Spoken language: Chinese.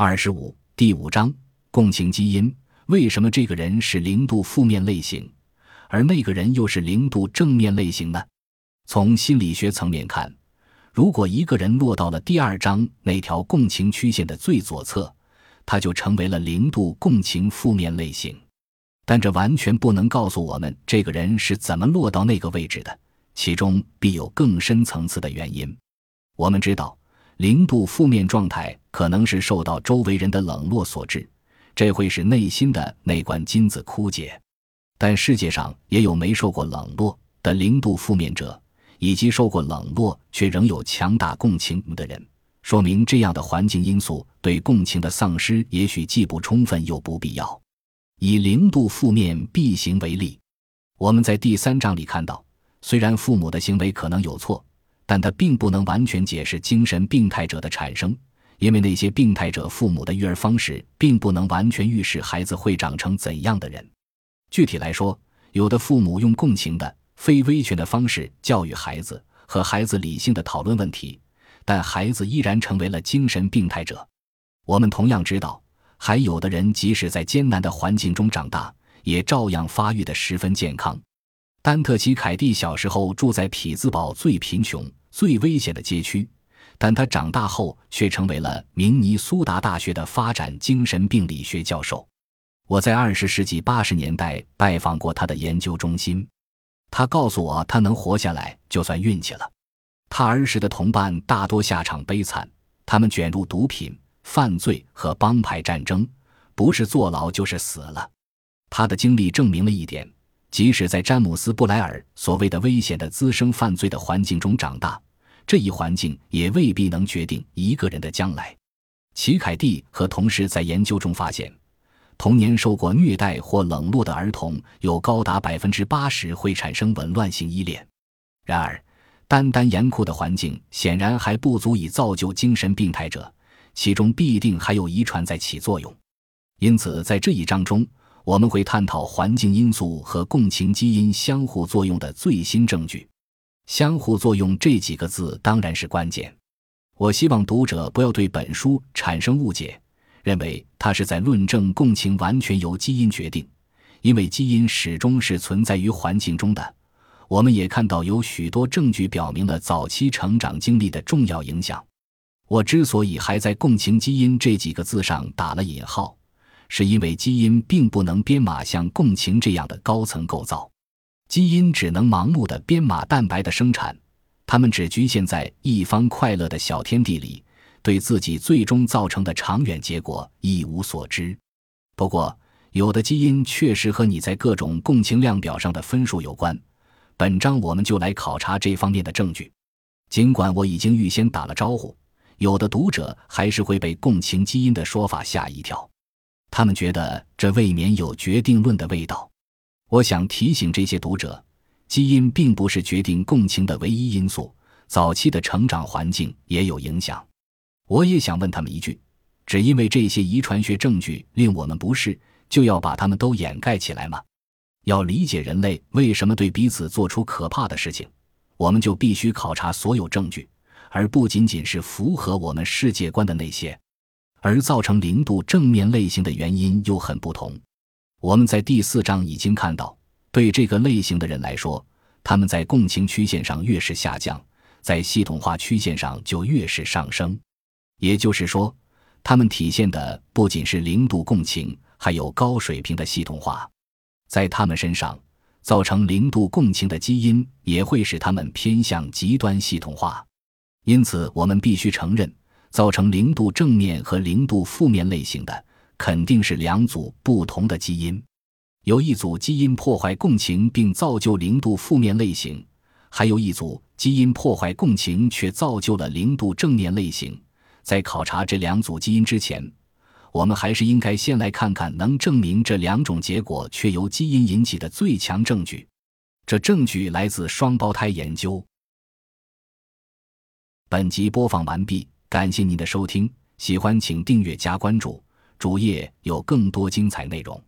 二十五第五章共情基因。为什么这个人是零度负面类型，而那个人又是零度正面类型呢？从心理学层面看，如果一个人落到了第二章那条共情曲线的最左侧，他就成为了零度共情负面类型。但这完全不能告诉我们这个人是怎么落到那个位置的，其中必有更深层次的原因。我们知道。零度负面状态可能是受到周围人的冷落所致，这会使内心的那罐金子枯竭。但世界上也有没受过冷落的零度负面者，以及受过冷落却仍有强大共情的人，说明这样的环境因素对共情的丧失也许既不充分又不必要。以零度负面 B 型为例，我们在第三章里看到，虽然父母的行为可能有错。但它并不能完全解释精神病态者的产生，因为那些病态者父母的育儿方式并不能完全预示孩子会长成怎样的人。具体来说，有的父母用共情的、非威权的方式教育孩子，和孩子理性的讨论问题，但孩子依然成为了精神病态者。我们同样知道，还有的人即使在艰难的环境中长大，也照样发育得十分健康。丹特奇凯蒂小时候住在匹兹堡最贫穷。最危险的街区，但他长大后却成为了明尼苏达大学的发展精神病理学教授。我在二十世纪八十年代拜访过他的研究中心，他告诉我，他能活下来就算运气了。他儿时的同伴大多下场悲惨，他们卷入毒品、犯罪和帮派战争，不是坐牢就是死了。他的经历证明了一点。即使在詹姆斯·布莱尔所谓的危险的滋生犯罪的环境中长大，这一环境也未必能决定一个人的将来。齐凯蒂和同事在研究中发现，童年受过虐待或冷落的儿童有高达百分之八十会产生紊乱性依恋。然而，单单严酷的环境显然还不足以造就精神病态者，其中必定还有遗传在起作用。因此，在这一章中。我们会探讨环境因素和共情基因相互作用的最新证据。相互作用这几个字当然是关键。我希望读者不要对本书产生误解，认为它是在论证共情完全由基因决定，因为基因始终是存在于环境中的。我们也看到有许多证据表明了早期成长经历的重要影响。我之所以还在“共情基因”这几个字上打了引号。是因为基因并不能编码像共情这样的高层构造，基因只能盲目的编码蛋白的生产，它们只局限在一方快乐的小天地里，对自己最终造成的长远结果一无所知。不过，有的基因确实和你在各种共情量表上的分数有关。本章我们就来考察这方面的证据。尽管我已经预先打了招呼，有的读者还是会被共情基因的说法吓一跳。他们觉得这未免有决定论的味道。我想提醒这些读者，基因并不是决定共情的唯一因素，早期的成长环境也有影响。我也想问他们一句：只因为这些遗传学证据令我们不适，就要把他们都掩盖起来吗？要理解人类为什么对彼此做出可怕的事情，我们就必须考察所有证据，而不仅仅是符合我们世界观的那些。而造成零度正面类型的原因又很不同。我们在第四章已经看到，对这个类型的人来说，他们在共情曲线上越是下降，在系统化曲线上就越是上升。也就是说，他们体现的不仅是零度共情，还有高水平的系统化。在他们身上，造成零度共情的基因也会使他们偏向极端系统化。因此，我们必须承认。造成零度正面和零度负面类型的，肯定是两组不同的基因。有一组基因破坏共情并造就零度负面类型，还有一组基因破坏共情却造就了零度正面类型。在考察这两组基因之前，我们还是应该先来看看能证明这两种结果却由基因引起的最强证据。这证据来自双胞胎研究。本集播放完毕。感谢您的收听，喜欢请订阅加关注，主页有更多精彩内容。